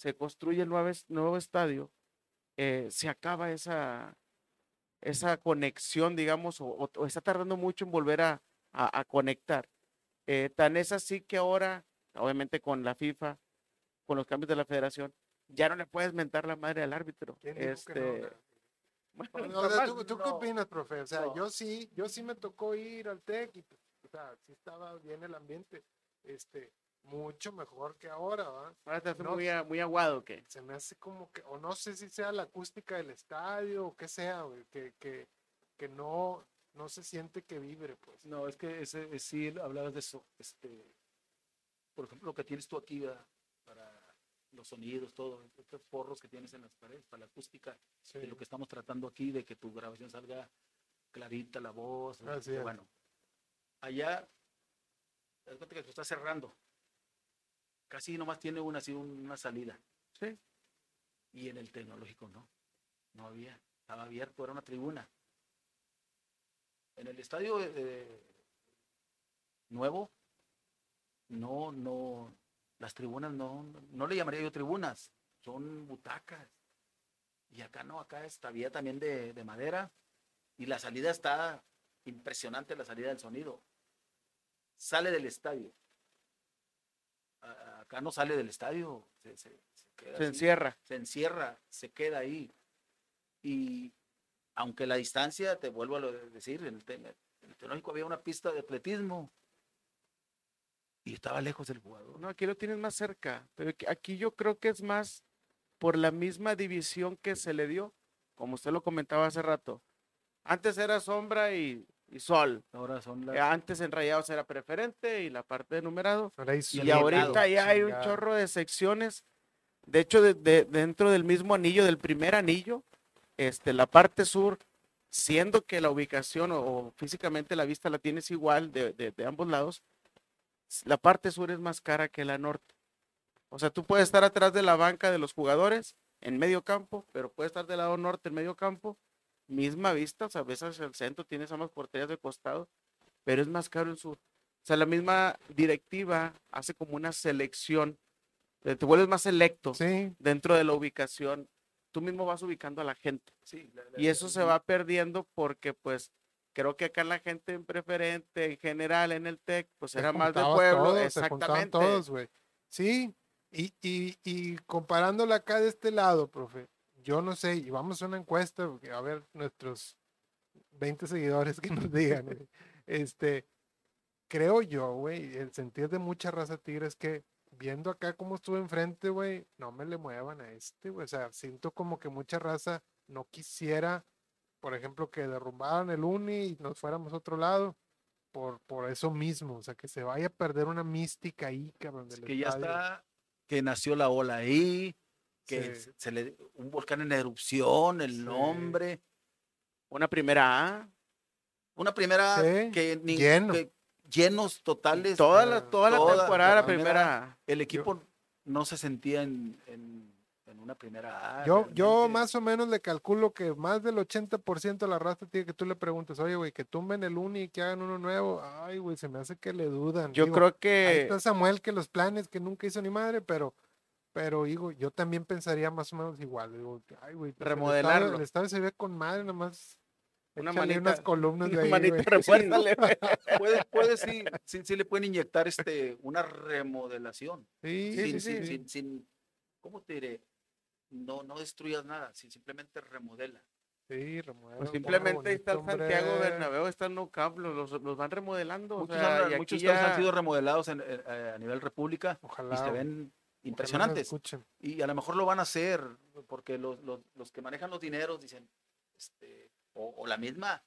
Speaker 2: se construye el nuevo, nuevo estadio, eh, se acaba esa, esa conexión, digamos, o, o- o está tardando mucho en volver a, a- a conectar. Eh, tan es así que ahora, obviamente con la FIFA, con los cambios de la federación, ya no le puedes mentar la madre al árbitro.
Speaker 1: ¿Quién dijo que no?
Speaker 2: Este, Bueno,
Speaker 1: O sea,
Speaker 2: normal.
Speaker 1: ¿tú, tú qué
Speaker 3: no.
Speaker 1: opinas, profe? O sea,
Speaker 3: No.
Speaker 1: yo sí, yo sí me tocó ir al TEC y, o sea, sí estaba bien el ambiente, este, mucho mejor que ahora, ¿va?
Speaker 2: Ahora te hace
Speaker 1: No.
Speaker 2: muy, a- muy aguado, ¿qué?
Speaker 1: Se me hace como que, o no sé si sea la acústica del estadio o qué sea, güey, que, que, que no, no se siente que vibre, pues.
Speaker 3: No, es que ese, es- sí hablabas de eso. Este, por ejemplo, lo que tienes tú aquí ¿verdad? para los sonidos, todo, estos forros que tienes en las paredes, para la acústica,
Speaker 1: Sí.
Speaker 3: de lo que estamos tratando aquí, de que tu grabación salga clarita la voz.
Speaker 1: Es.
Speaker 3: bueno, allá, que tú estás cerrando. Casi nomás tiene una, así, una salida.
Speaker 2: Sí.
Speaker 3: Y en el tecnológico no, no había, estaba abierto, era una tribuna. En el estadio eh, nuevo, no, no, las tribunas no, no le llamaría yo tribunas, son butacas. Y acá no, acá está había también de, de madera y la salida está impresionante, la salida del sonido. Sale del estadio. A- Acá no sale del estadio, se, se- se queda
Speaker 2: Se
Speaker 3: así
Speaker 2: encierra.
Speaker 3: se encierra, se queda ahí. Y aunque la distancia, te vuelvo a lo de decir, en el, te- en el tecnológico había una pista de atletismo y estaba lejos del jugador.
Speaker 2: No, aquí lo tienes más cerca, pero aquí yo creo que es más por la misma división que se le dio, como usted lo comentaba hace rato. Antes era sombra y, y sol.
Speaker 3: Ahora son las...
Speaker 2: Eh, Antes en Rayados era preferente y la parte de numerado.
Speaker 1: Ahora
Speaker 2: Y ahorita ya hay un chorro de secciones. De hecho, de- de- dentro del mismo anillo, del primer anillo, este, la parte sur, siendo que la ubicación o, o físicamente la vista la tienes igual de, de- de ambos lados, la parte sur es más cara que la norte. O sea, tú puedes estar atrás de la banca de los jugadores en medio campo, pero puedes estar del lado norte en medio campo, misma vista, o sea, ves hacia el centro, tienes ambas porterías de costado, pero es más caro el sur. O sea, la misma directiva hace como una selección, eh, te vuelves más selecto
Speaker 1: Sí,
Speaker 2: dentro de la ubicación. Tú mismo vas ubicando a la gente.
Speaker 3: Sí, la- la-
Speaker 2: Y eso se va perdiendo porque, pues, creo que acá la gente en preferente, en general, en el TEC, pues era más de pueblo.
Speaker 1: todos, se juntaban
Speaker 2: exactamente.
Speaker 1: todos, güey. Sí, y, y, y comparándola acá de este lado, profe, yo no sé, y vamos a una encuesta, porque a ver nuestros 20 seguidores que nos digan, güey. este, creo yo, güey, el sentir de mucha raza tigre es que viendo acá cómo estuve enfrente, güey, no me le muevan a este, güey, o sea, siento como que mucha raza no quisiera, por ejemplo, que derrumbaran el uni y nos fuéramos a otro lado. Por, por eso mismo, o sea, que se vaya a perder una mística ahí, cabrón.
Speaker 3: es que ya está, que nació la ola ahí, que
Speaker 1: Sí.
Speaker 3: se, le, un volcán en erupción, el
Speaker 1: Sí.
Speaker 3: nombre,
Speaker 2: Una primera A.
Speaker 3: una primera
Speaker 1: Sí,
Speaker 3: que, ni-
Speaker 1: lleno.
Speaker 3: que llenos totales,
Speaker 2: Toda la,
Speaker 1: ah,
Speaker 2: toda la
Speaker 3: toda
Speaker 2: temporada,
Speaker 3: la
Speaker 2: primera
Speaker 3: el equipo no se sentía en, en- en una primera A.
Speaker 1: Yo, yo más o menos le calculo que más del 80% de la raza tiene que tú le preguntes, oye, güey, que tumben el uni y que hagan uno nuevo. Ay, güey, se me hace que le dudan.
Speaker 2: Yo
Speaker 1: Digo,
Speaker 2: creo
Speaker 1: Ahí
Speaker 2: que
Speaker 1: está Samuel que los planes que nunca hizo ni madre, pero, pero digo, yo también pensaría más o menos igual. Digo, ay, güey, pues, el
Speaker 2: Remodelarlo.
Speaker 1: El estadio se ve con madre, nomás.
Speaker 2: Una
Speaker 1: échale
Speaker 2: manita-
Speaker 1: unas columnas de
Speaker 2: una
Speaker 1: ahí,
Speaker 2: manita
Speaker 1: güey.
Speaker 2: refuérzale, güey.
Speaker 3: puede, puede sí, sí, sí le pueden inyectar este, una remodelación.
Speaker 1: Sí,
Speaker 2: Sí,
Speaker 3: sin,
Speaker 2: sí,
Speaker 3: sin-
Speaker 2: sí.
Speaker 3: sin- sin- ¿cómo te diré? No, no destruyas nada, simplemente remodela.
Speaker 1: Sí, remueve,
Speaker 2: Pues simplemente ahí está el
Speaker 1: bonito,
Speaker 2: Santiago
Speaker 1: hombre.
Speaker 2: Bernabéu, está el Nou Camp, los, los van remodelando. o
Speaker 3: Muchos,
Speaker 2: sea,
Speaker 3: han-
Speaker 2: y
Speaker 3: muchos
Speaker 2: aquí
Speaker 3: estadios han
Speaker 2: ya-
Speaker 3: sido remodelados en- eh, a nivel república
Speaker 1: Ojalá.
Speaker 3: y se ven impresionantes. Y a lo mejor lo van a hacer porque los, los- los que manejan los dineros dicen, este, o, o la misma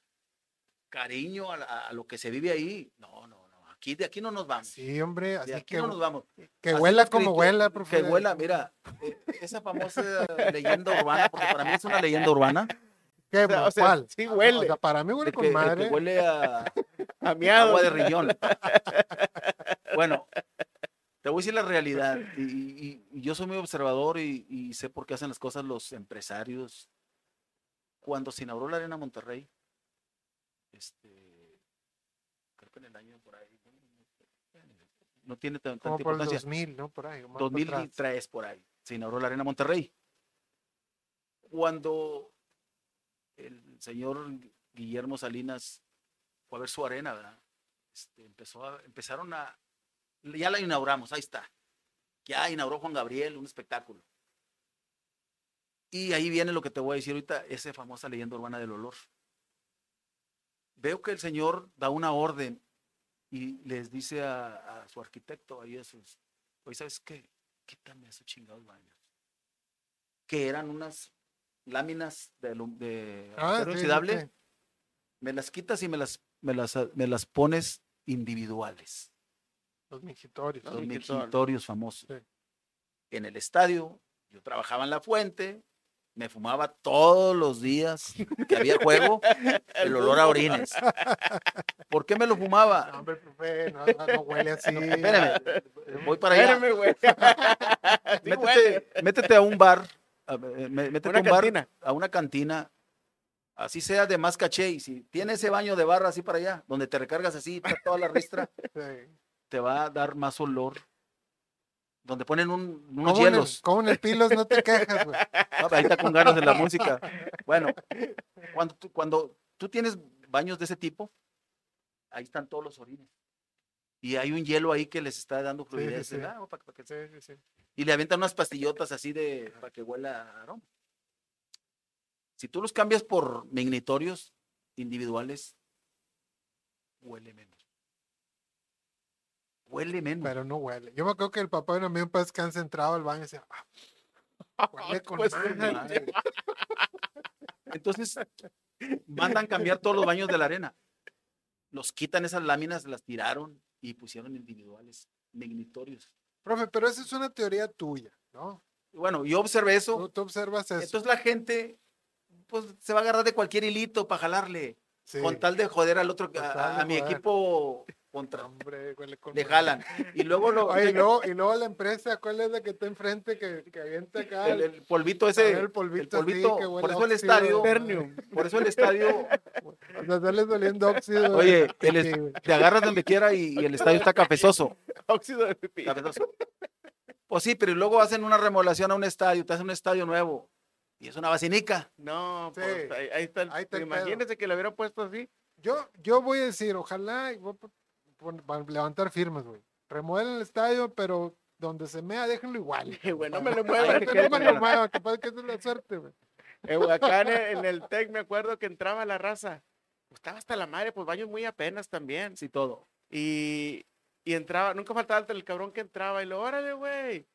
Speaker 3: cariño a, la- a lo que se vive ahí. No, no, no. Aquí, de aquí no nos vamos.
Speaker 1: Sí, hombre,
Speaker 3: de
Speaker 1: así
Speaker 3: aquí
Speaker 1: que,
Speaker 3: no nos vamos.
Speaker 1: que
Speaker 3: Así
Speaker 1: huela como huela, profe.
Speaker 3: Que huela, mira, eh, esa famosa leyenda urbana, porque para mí es una leyenda urbana,
Speaker 1: ¿Qué,
Speaker 2: o sea, o sea, sí huele.
Speaker 1: O sea, para mí huele
Speaker 3: de
Speaker 1: con
Speaker 3: que, de que
Speaker 1: madre.
Speaker 3: huele a
Speaker 2: a miados.
Speaker 3: agua de riñón. Bueno, te voy a decir la realidad. Y, y- y yo soy muy observador y, y sé por qué hacen las cosas los empresarios. Cuando se inauguró la Arena Monterrey, este, creo que en el año por ahí, no tiene tan- tanta importancia.
Speaker 1: 2000, ¿no? Por ahí. o más para atrás.
Speaker 3: 2003 por ahí, se inauguró la Arena Monterrey. Cuando el señor Guillermo Salinas fue a ver su arena, ¿verdad? Este, empezó a- empezaron a, ya la inauguramos, ahí está. Ya inauguró Juan Gabriel un espectáculo. Y ahí viene lo que te voy a decir ahorita, esa famosa leyenda urbana del olor. Veo que el señor da una orden y les dice a, a su arquitecto, ahí a sus, oye, ¿sabes qué? Quítame esos chingados baños. Que eran unas láminas de, de
Speaker 1: Ah,
Speaker 3: acero
Speaker 1: sí,
Speaker 3: inoxidable,
Speaker 1: sí.
Speaker 3: me las quitas y me las, me las, me las pones individuales.
Speaker 1: Los mingitorios.
Speaker 3: Los
Speaker 2: Los
Speaker 3: famosos.
Speaker 1: Sí.
Speaker 3: En el estadio, yo trabajaba en la fuente, me fumaba todos los días que había juego el olor a orines. ¿Por qué me lo
Speaker 1: No,
Speaker 3: fumaba?
Speaker 1: hombre, profe, no, no, no huele así.
Speaker 3: Espérame, voy para allá.
Speaker 2: Espérame, güey.
Speaker 3: Métete, métete a un bar, a- me- me- métete
Speaker 2: Una
Speaker 3: a un bar,
Speaker 2: cantina.
Speaker 3: a una cantina, así sea de más caché, y si tiene ese baño de barra así para allá, donde te recargas así, toda la ristra,
Speaker 1: Sí.
Speaker 3: Te va a dar más olor. Donde ponen un- unos
Speaker 1: ¿Cómo en el-
Speaker 3: hielos.
Speaker 1: ¿Cómo en el pilos no te quejas, güey?
Speaker 3: Ah, Ahí está con ganas de la música. Bueno, cuando tú, cuando tú tienes baños de ese tipo, ahí están todos los orines. Y hay un hielo ahí que les está dando fluidez. que-
Speaker 1: Sí, sí, sí.
Speaker 3: Y le avientan unas pastillotas así de para que huela aroma. Si tú los cambias por magnitorios individuales, huele menos. Huele menos.
Speaker 1: Pero no huele. Yo me acuerdo que el papá de un amigo para descansa entraba al baño y decía, "Ah, huele con
Speaker 2: Pues,
Speaker 1: madre".
Speaker 3: madre. Entonces, mandan cambiar todos los baños de la arena. Los quitan esas láminas, las tiraron y pusieron individuales, magnitorios.
Speaker 1: Profe, pero esa es una teoría tuya, ¿no?
Speaker 3: Bueno, yo observé eso.
Speaker 1: Tú, tú observas eso.
Speaker 3: Entonces la gente, pues, se va a agarrar de cualquier hilito para jalarle.
Speaker 1: Sí.
Speaker 3: Con tal de joder al otro, a, mi equipo contra.
Speaker 1: Hombre,
Speaker 3: Le jalan. Y luego lo,
Speaker 1: y luego, y luego la empresa, ¿cuál es la que está enfrente que, que avienta acá?
Speaker 3: el,
Speaker 1: el-
Speaker 3: el polvito ese,
Speaker 1: ver,
Speaker 3: el
Speaker 1: el polvito,
Speaker 3: polvito,
Speaker 1: que huele
Speaker 3: por eso el
Speaker 1: óxido,
Speaker 3: estadio, por eso el estadio,
Speaker 1: O sea, sales doliendo óxido.
Speaker 3: Oye, el te agarras donde quiera y, y el estadio está cafezoso.
Speaker 2: Óxido de pipí.
Speaker 3: cafezoso. Pues sí, pero luego hacen una remodelación a un estadio, te hacen un estadio nuevo y es una vacinica.
Speaker 2: No,
Speaker 1: Sí.
Speaker 2: pues ahí, ahí está. el-
Speaker 1: Ahí está el
Speaker 2: imagínese que lo hubiera puesto así.
Speaker 1: Yo, yo voy a decir, ojalá levantar firmas, güey. Remueven el estadio, pero donde se mea, déjenlo igual.
Speaker 2: Güey, no me lo
Speaker 3: Ay,
Speaker 2: muevan.
Speaker 3: que
Speaker 1: No me lo muevan, capaz que es la suerte, güey.
Speaker 2: En Huacán, en en el TEC, me acuerdo que entraba la raza. Pues estaba hasta la madre, pues baños muy apenas también.
Speaker 3: Sí, todo.
Speaker 2: Y, y entraba, nunca faltaba el cabrón que entraba y lo, órale, güey.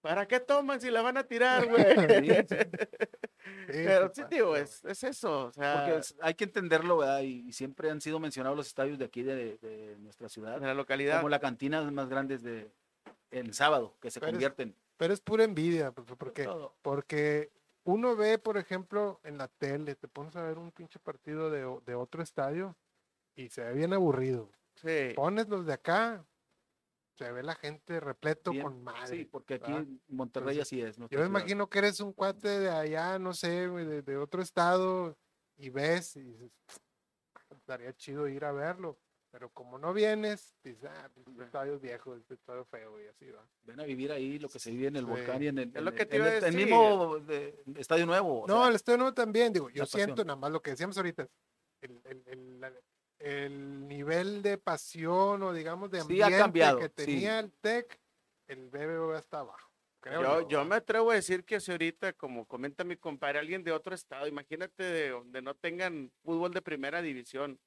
Speaker 2: ¿Para qué toman si la van a tirar, güey? Pero
Speaker 1: sí
Speaker 2: tío, es, es eso. O sea,
Speaker 3: Porque es- hay que entenderlo, ¿verdad? Y siempre han sido mencionados los estadios de aquí de, de nuestra ciudad,
Speaker 2: de la localidad.
Speaker 3: como la cantina más grandes de el sábado, que se
Speaker 1: Pero es-
Speaker 3: convierten.
Speaker 1: Pero es pura envidia, porque,
Speaker 3: Todo.
Speaker 1: porque uno ve, por ejemplo, en la tele, te pones a ver un pinche partido de, de otro estadio y se ve bien aburrido.
Speaker 2: Sí.
Speaker 1: Pones los de acá, se ve la gente repleto
Speaker 3: Bien,
Speaker 1: con madre.
Speaker 3: Sí, porque aquí
Speaker 1: ¿verdad?
Speaker 3: en Monterrey
Speaker 1: Entonces,
Speaker 3: así es.
Speaker 1: Yo me
Speaker 3: ciudad.
Speaker 1: imagino que eres un cuate de allá, no sé, de, de otro estado, y ves y dices, estaría chido ir a verlo. Pero como no vienes, dices, ah, pues, este estadio es viejo, este estadio feo, y así va.
Speaker 3: Ven a vivir ahí lo que se vive en el
Speaker 1: Sí.
Speaker 3: volcán y en el,
Speaker 2: Es lo que te
Speaker 3: en el- el mismo de- estadio nuevo.
Speaker 1: No,
Speaker 3: sea,
Speaker 1: el estadio nuevo también, digo, yo
Speaker 3: pasión.
Speaker 1: siento nada más lo que decíamos ahorita, el, el- el nivel de pasión o digamos de
Speaker 3: Sí, ha
Speaker 1: ambiente
Speaker 3: cambiado,
Speaker 1: que
Speaker 3: sí.
Speaker 1: tenía el TEC, el BBVA está abajo. Creo
Speaker 2: Yo, yo me atrevo a decir que si ahorita, como comenta mi compadre, alguien de otro estado, imagínate de donde no tengan fútbol de primera división,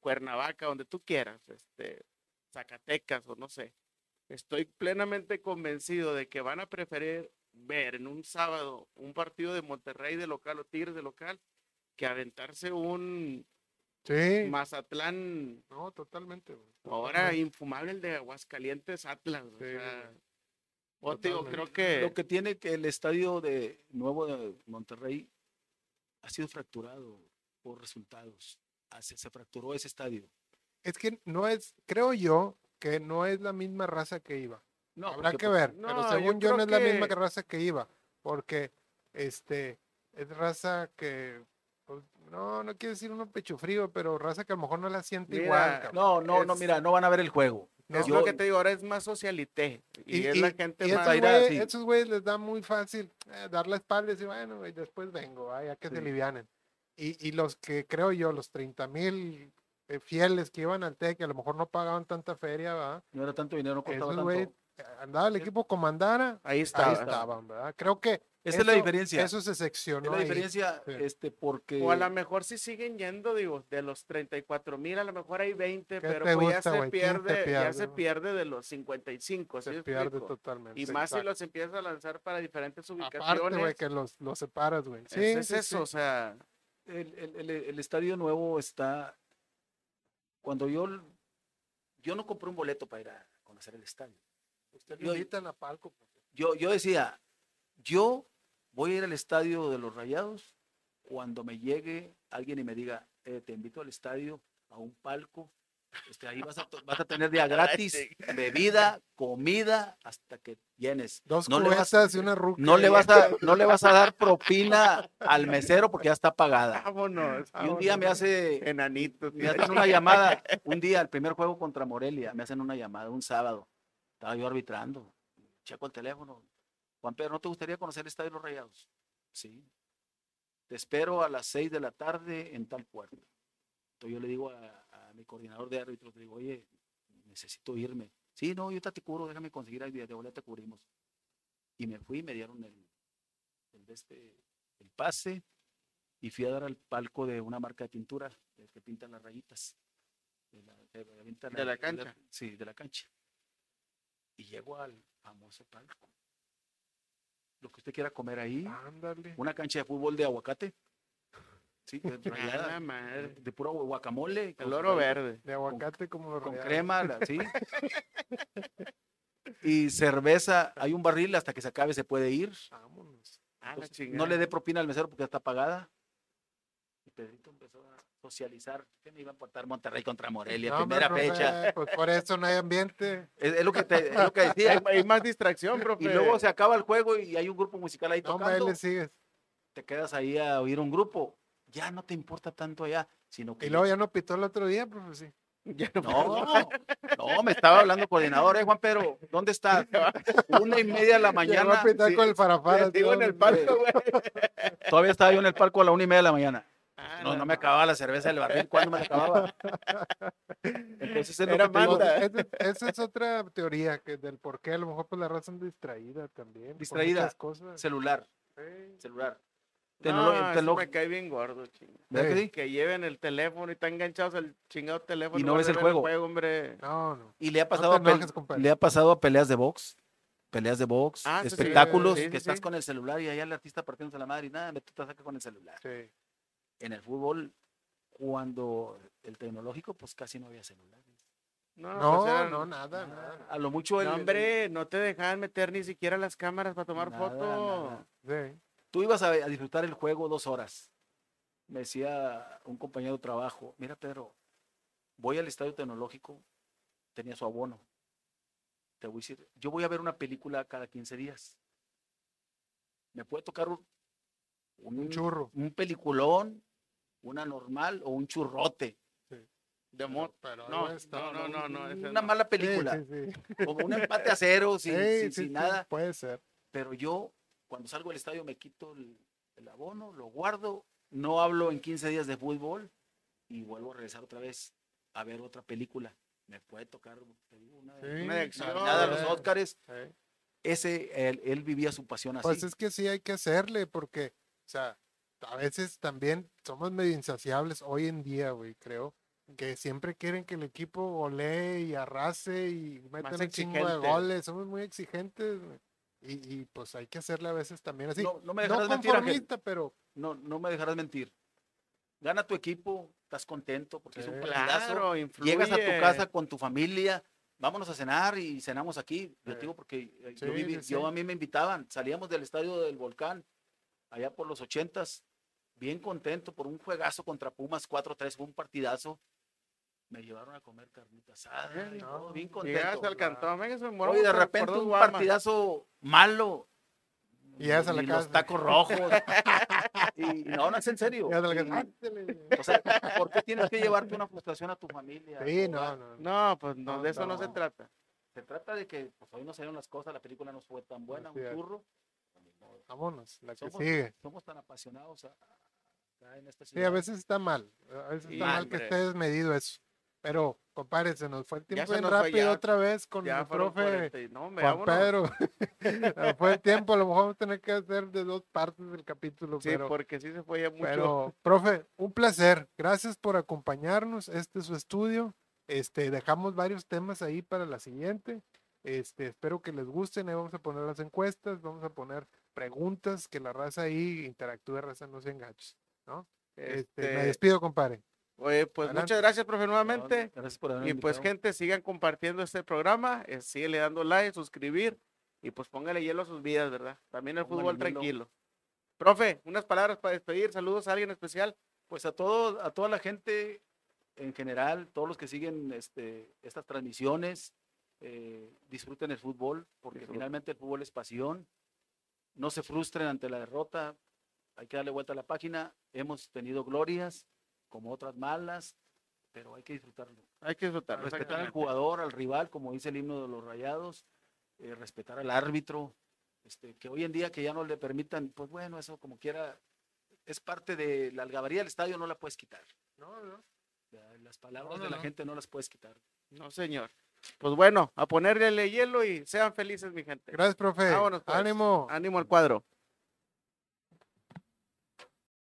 Speaker 2: Cuernavaca, donde tú quieras, este, Zacatecas o no sé. Estoy plenamente convencido de que van a preferir ver en un sábado un partido de Monterrey de local o Tigres de local que aventarse un
Speaker 1: Sí,
Speaker 2: Mazatlán,
Speaker 1: no, totalmente. güey,
Speaker 2: ahora
Speaker 1: totalmente.
Speaker 2: infumable el de Aguascalientes Atlas. o sea, o te digo, creo que
Speaker 3: Lo que tiene que el estadio de nuevo de Monterrey ha sido fracturado por resultados. Ah, Se, se fracturó ese estadio.
Speaker 1: Es que no es, creo yo, que no es la misma raza que iba.
Speaker 3: No,
Speaker 1: Habrá
Speaker 3: porque,
Speaker 1: que ver,
Speaker 2: no,
Speaker 1: pero según yo, no es la misma raza que iba, porque este es raza que no, no quiero decir uno pecho frío, pero raza que a lo mejor no la siente
Speaker 2: Mira,
Speaker 1: igual. cabrón.
Speaker 3: No, no, no, mira, no van a ver el juego.
Speaker 1: No.
Speaker 2: es
Speaker 3: Yo-
Speaker 2: lo que te digo, ahora es más socialité. Y, es la gente
Speaker 1: y
Speaker 2: más.
Speaker 1: esos
Speaker 3: ir a-
Speaker 1: güeyes
Speaker 3: sí.
Speaker 1: esos güeyes les da muy fácil eh, dar la espalda y decir, bueno, güey, después vengo, ah, ya que se
Speaker 3: Sí.
Speaker 1: alivianen. Y, y los que creo yo, los 30 mil fieles que iban al TEC, que a lo mejor no pagaban tanta feria, ¿va?
Speaker 3: No era tanto dinero, no costaba tanto.
Speaker 1: Andaba el equipo comandara,
Speaker 2: Ahí
Speaker 1: ahí
Speaker 2: estaba.
Speaker 1: estaban, ¿verdad? Creo que
Speaker 3: Esa es la
Speaker 1: eso-
Speaker 3: diferencia.
Speaker 1: Eso se seccionó.
Speaker 3: es la
Speaker 1: ahí.
Speaker 3: diferencia,
Speaker 1: sí.
Speaker 3: este, porque
Speaker 2: O a lo mejor si siguen yendo, digo, de los 34 mil, a lo mejor hay 20,
Speaker 1: ¿Qué
Speaker 2: pero pues ya
Speaker 1: gusta,
Speaker 2: se
Speaker 1: güey? ¿Quién te
Speaker 2: pierde, ya
Speaker 1: pierde,
Speaker 2: se pierde de los 55, ¿sí
Speaker 1: se
Speaker 2: me
Speaker 1: pierde
Speaker 2: explico?
Speaker 1: totalmente.
Speaker 2: Y más si los empiezas a lanzar para diferentes
Speaker 1: Aparte,
Speaker 2: ubicaciones.
Speaker 1: güey, que los, los separas, güey. Sí,
Speaker 2: es
Speaker 1: sí,
Speaker 2: eso,
Speaker 1: sí.
Speaker 2: o sea,
Speaker 3: el, el- el- el estadio nuevo está. Cuando yo. Yo no compré un boleto para ir a conocer el estadio.
Speaker 1: Usted
Speaker 3: yo-
Speaker 1: invitan a palco. pues.
Speaker 3: Yo, yo decía, yo voy a ir al estadio de los Rayados cuando me llegue alguien y me diga, "Eh, te invito al estadio, a un palco. Este, ahí vas a, vas a tener día gratis, bebida, comida, hasta que llenes.
Speaker 1: Dos
Speaker 3: No le vas-
Speaker 1: y una ruca.
Speaker 3: No le, vas a, no le vas a dar propina al mesero porque ya está pagada.
Speaker 2: vámonos.
Speaker 3: Y un día me hace,
Speaker 2: Enanito.
Speaker 3: me hacen una llamada, un día, el primer juego contra Morelia, me hacen una llamada, un sábado. Estaba yo arbitrando, checo el teléfono. Juan Pedro, ¿no te gustaría conocer el Estadio de los Rayados? Sí. Te espero a las seis de la tarde en tal puerto. Entonces yo le digo a, a mi coordinador de árbitros, le digo, oye, necesito irme. Sí, no, yo te cubro, déjame conseguir ahí de boleto, te cubrimos. Y me fui, me dieron el, el, este, el pase y fui a dar al palco de una marca de pintura de que pintan las rayitas. De la,
Speaker 2: De
Speaker 3: el-
Speaker 2: cancha.
Speaker 3: sí, de la cancha. Y llego al famoso palco. Lo que usted quiera comer ahí,
Speaker 1: Ándale.
Speaker 3: una cancha de fútbol de aguacate. Sí, de, rayada,
Speaker 2: madre.
Speaker 3: de puro guacamole. con
Speaker 2: El oro verde.
Speaker 1: De aguacate como los
Speaker 3: Con crema, sí. Y cerveza, hay un barril, hasta que se acabe se puede ir.
Speaker 1: Vámonos.
Speaker 3: Entonces, no le dé propina al mesero porque ya está pagada. Y Pedrito empezó a socializar que me iba a portar Monterrey contra Morelia,
Speaker 1: No,
Speaker 3: primera
Speaker 1: profe,
Speaker 3: fecha.
Speaker 1: Pues por eso no hay ambiente.
Speaker 3: Es, es lo que te, es lo que decía.
Speaker 2: hay más distracción, profe.
Speaker 3: Y luego se acaba el juego y hay un grupo musical ahí
Speaker 1: No,
Speaker 3: tocando.
Speaker 1: le sigues.
Speaker 3: Te quedas ahí a oír un grupo. Ya no te importa tanto allá, sino que
Speaker 1: Y luego ya no pitó el otro día, profe, sí.
Speaker 2: Ya no
Speaker 3: No, no, me estaba hablando el coordinador, eh, Juan Pedro, ¿dónde estás? Una y media de la mañana.
Speaker 1: a
Speaker 2: sí,
Speaker 1: con el farafara.
Speaker 2: Digo en el palco, güey.
Speaker 3: Todavía estaba yo en el palco a la una y media de la mañana.
Speaker 2: Ah,
Speaker 3: No, no me acababa la cerveza del barril. ¿Cuándo me la acababa? Entonces es
Speaker 2: Era
Speaker 3: te.
Speaker 1: Esa, es otra teoría que del por qué a lo mejor pues la raza anda distraída también.
Speaker 3: Distraída.
Speaker 1: muchas cosas.
Speaker 3: Celular,
Speaker 1: Sí.
Speaker 3: celular.
Speaker 2: No,
Speaker 3: tecno-
Speaker 2: me cae bien gordo, chinga.
Speaker 3: ¿Verdad que
Speaker 1: Sí.
Speaker 3: sí?
Speaker 2: Que lleven el teléfono y están enganchados al chingado teléfono.
Speaker 3: Y no ves el juego.
Speaker 2: hombre.
Speaker 1: No, no.
Speaker 3: Y le ha
Speaker 1: te
Speaker 3: pasado,
Speaker 1: enojes,
Speaker 3: le ha pasado a peleas de box, peleas de box,
Speaker 2: Ah, sí, sí,
Speaker 3: espectáculos,
Speaker 2: sí, sí,
Speaker 3: que estás
Speaker 2: sí.
Speaker 3: con el celular y allá el artista partiéndose la madre y nada, me te saca con el celular. En el fútbol, cuando el tecnológico, pues casi no había celulares.
Speaker 2: No,
Speaker 1: No,
Speaker 2: pues eran-
Speaker 1: no, nada, nada.
Speaker 3: A lo mucho el,
Speaker 2: No,
Speaker 3: el-
Speaker 2: hombre, no te dejaban meter ni siquiera las cámaras para tomar
Speaker 3: Nada,
Speaker 2: foto.
Speaker 3: nada.
Speaker 1: Sí.
Speaker 3: tú ibas a, a disfrutar el juego dos horas. Me decía un compañero de trabajo, mira Pedro, voy al estadio tecnológico, tenía su abono. Te voy a decir, yo voy a ver una película cada 15 días. Me puede tocar un, un,
Speaker 1: Un churro.
Speaker 3: un peliculón, una normal o un churrote.
Speaker 2: De mo-
Speaker 1: Pero
Speaker 2: No,
Speaker 1: algo es-
Speaker 2: no, no, no, no.
Speaker 3: una
Speaker 2: no.
Speaker 3: mala
Speaker 1: Sí,
Speaker 3: película,
Speaker 1: sí, sí.
Speaker 3: como un empate a cero, sin,
Speaker 1: Sí,
Speaker 3: sin-
Speaker 1: sí,
Speaker 3: sin
Speaker 1: sí,
Speaker 3: nada.
Speaker 1: Puede ser.
Speaker 3: pero yo cuando salgo del estadio me quito el, el abono, lo guardo, no hablo en 15 días de fútbol y vuelvo a regresar otra vez a ver otra película. Me puede tocar una,
Speaker 1: Sí,
Speaker 2: Una de acción,
Speaker 3: nada,
Speaker 1: sí.
Speaker 3: los Óscares,
Speaker 1: Sí.
Speaker 3: ese, él, él vivía su pasión así.
Speaker 1: Pues es que sí hay que hacerle, porque, o sea, a veces también somos medio insaciables hoy en día, güey, creo. Que siempre quieren que el equipo golee y arrase y meta un chingo de goles. Somos muy exigentes, güey. Y, y pues hay que hacerle a veces también así.
Speaker 3: no, no me
Speaker 1: No,
Speaker 3: dejarás mentir, Ángel.
Speaker 1: conformista, pero
Speaker 3: No, no me dejarás mentir. Gana tu equipo, estás contento porque es un.
Speaker 2: Claro.
Speaker 3: Llegas a tu casa con tu familia, vámonos a cenar y cenamos aquí. Yo
Speaker 1: Sí.
Speaker 3: digo porque eh,
Speaker 1: Sí,
Speaker 3: yo, viví-
Speaker 1: sí,
Speaker 3: yo
Speaker 1: sí.
Speaker 3: a mí me invitaban, salíamos del estadio del Volcán, allá por los ochentas, bien contento por un juegazo contra Pumas 4-3, fue un partidazo. Me llevaron a comer carnita asada, y
Speaker 1: no,
Speaker 3: todo, bien
Speaker 2: Llegas
Speaker 3: contento.
Speaker 2: al cantón, venga, se me
Speaker 3: Oye, de repente un
Speaker 2: guamas.
Speaker 3: partidazo malo.
Speaker 1: Y llegas a la
Speaker 3: y los tacos rojos. y no, no es en serio. Y- o sea, ¿por qué tienes que llevarte una frustración a tu familia?
Speaker 1: Sí, no, no. no.
Speaker 2: No, pues no,
Speaker 1: No,
Speaker 2: de eso no.
Speaker 3: no.
Speaker 2: se trata.
Speaker 3: Se trata de que pues, hoy no se dieron las cosas, la película no fue tan buena, un churro.
Speaker 1: Vámonos, la que
Speaker 3: Somos,
Speaker 1: sigue.
Speaker 3: somos tan apasionados a- a- acá en esta
Speaker 1: Sí,
Speaker 3: ciudad.
Speaker 1: a veces está mal. A veces
Speaker 3: Sí,
Speaker 1: está mal que
Speaker 2: hombre.
Speaker 1: esté desmedido eso. Pero, compadre, se nos fue el tiempo bien rápido
Speaker 2: ya-
Speaker 1: otra vez con el profe
Speaker 2: 40 y- no, hombre,
Speaker 1: Juan. Pedro. Fue el tiempo, a lo mejor vamos a tener que hacer de dos partes del capítulo,
Speaker 2: Sí,
Speaker 1: pero,
Speaker 2: porque sí se fue ya mucho.
Speaker 1: pero, profe, un placer. Gracias por acompañarnos. Este es su estudio. Este, dejamos varios temas ahí para la siguiente. Este, espero que les gusten. Ahí vamos a poner las encuestas, vamos a poner preguntas, que la raza ahí interactúe, raza no se enganche. ¿No? Este, me
Speaker 2: Este,
Speaker 1: despido, compadre.
Speaker 2: oye, pues
Speaker 1: adelante.
Speaker 2: muchas gracias, profe,
Speaker 3: No,
Speaker 2: nuevamente.
Speaker 3: Gracias por haberme
Speaker 2: Y pues,
Speaker 3: invitado.
Speaker 2: gente, sigan compartiendo este programa, eh, síguele dando like, suscribir y pues póngale hielo a sus vidas, ¿verdad? También el
Speaker 3: Póngale
Speaker 2: fútbol
Speaker 3: hielo.
Speaker 2: tranquilo. Profe, unas palabras para despedir, saludos a alguien especial.
Speaker 3: Pues a todo, a toda la gente en general, todos los que siguen este, estas transmisiones, eh, disfruten el fútbol, porque finalmente el fútbol es pasión. No se frustren ante la derrota, hay que darle vuelta a la página. Hemos tenido glorias, como otras malas, pero hay que disfrutarlo.
Speaker 2: Hay que disfrutar.
Speaker 3: respetar al jugador, al rival, como dice el himno de los rayados, eh, respetar al árbitro, este, que hoy en día que ya no le permitan, pues bueno, eso como quiera, es parte de la algabaría del estadio, no la puedes quitar. Ya, Las palabras
Speaker 1: No, no,
Speaker 3: de la
Speaker 1: no.
Speaker 3: gente no las puedes quitar.
Speaker 2: No, señor. Pues bueno, a ponerle hielo y sean felices, mi gente.
Speaker 1: Gracias, profe.
Speaker 2: Vámonos, pues.
Speaker 1: Ánimo.
Speaker 2: Ánimo al cuadro.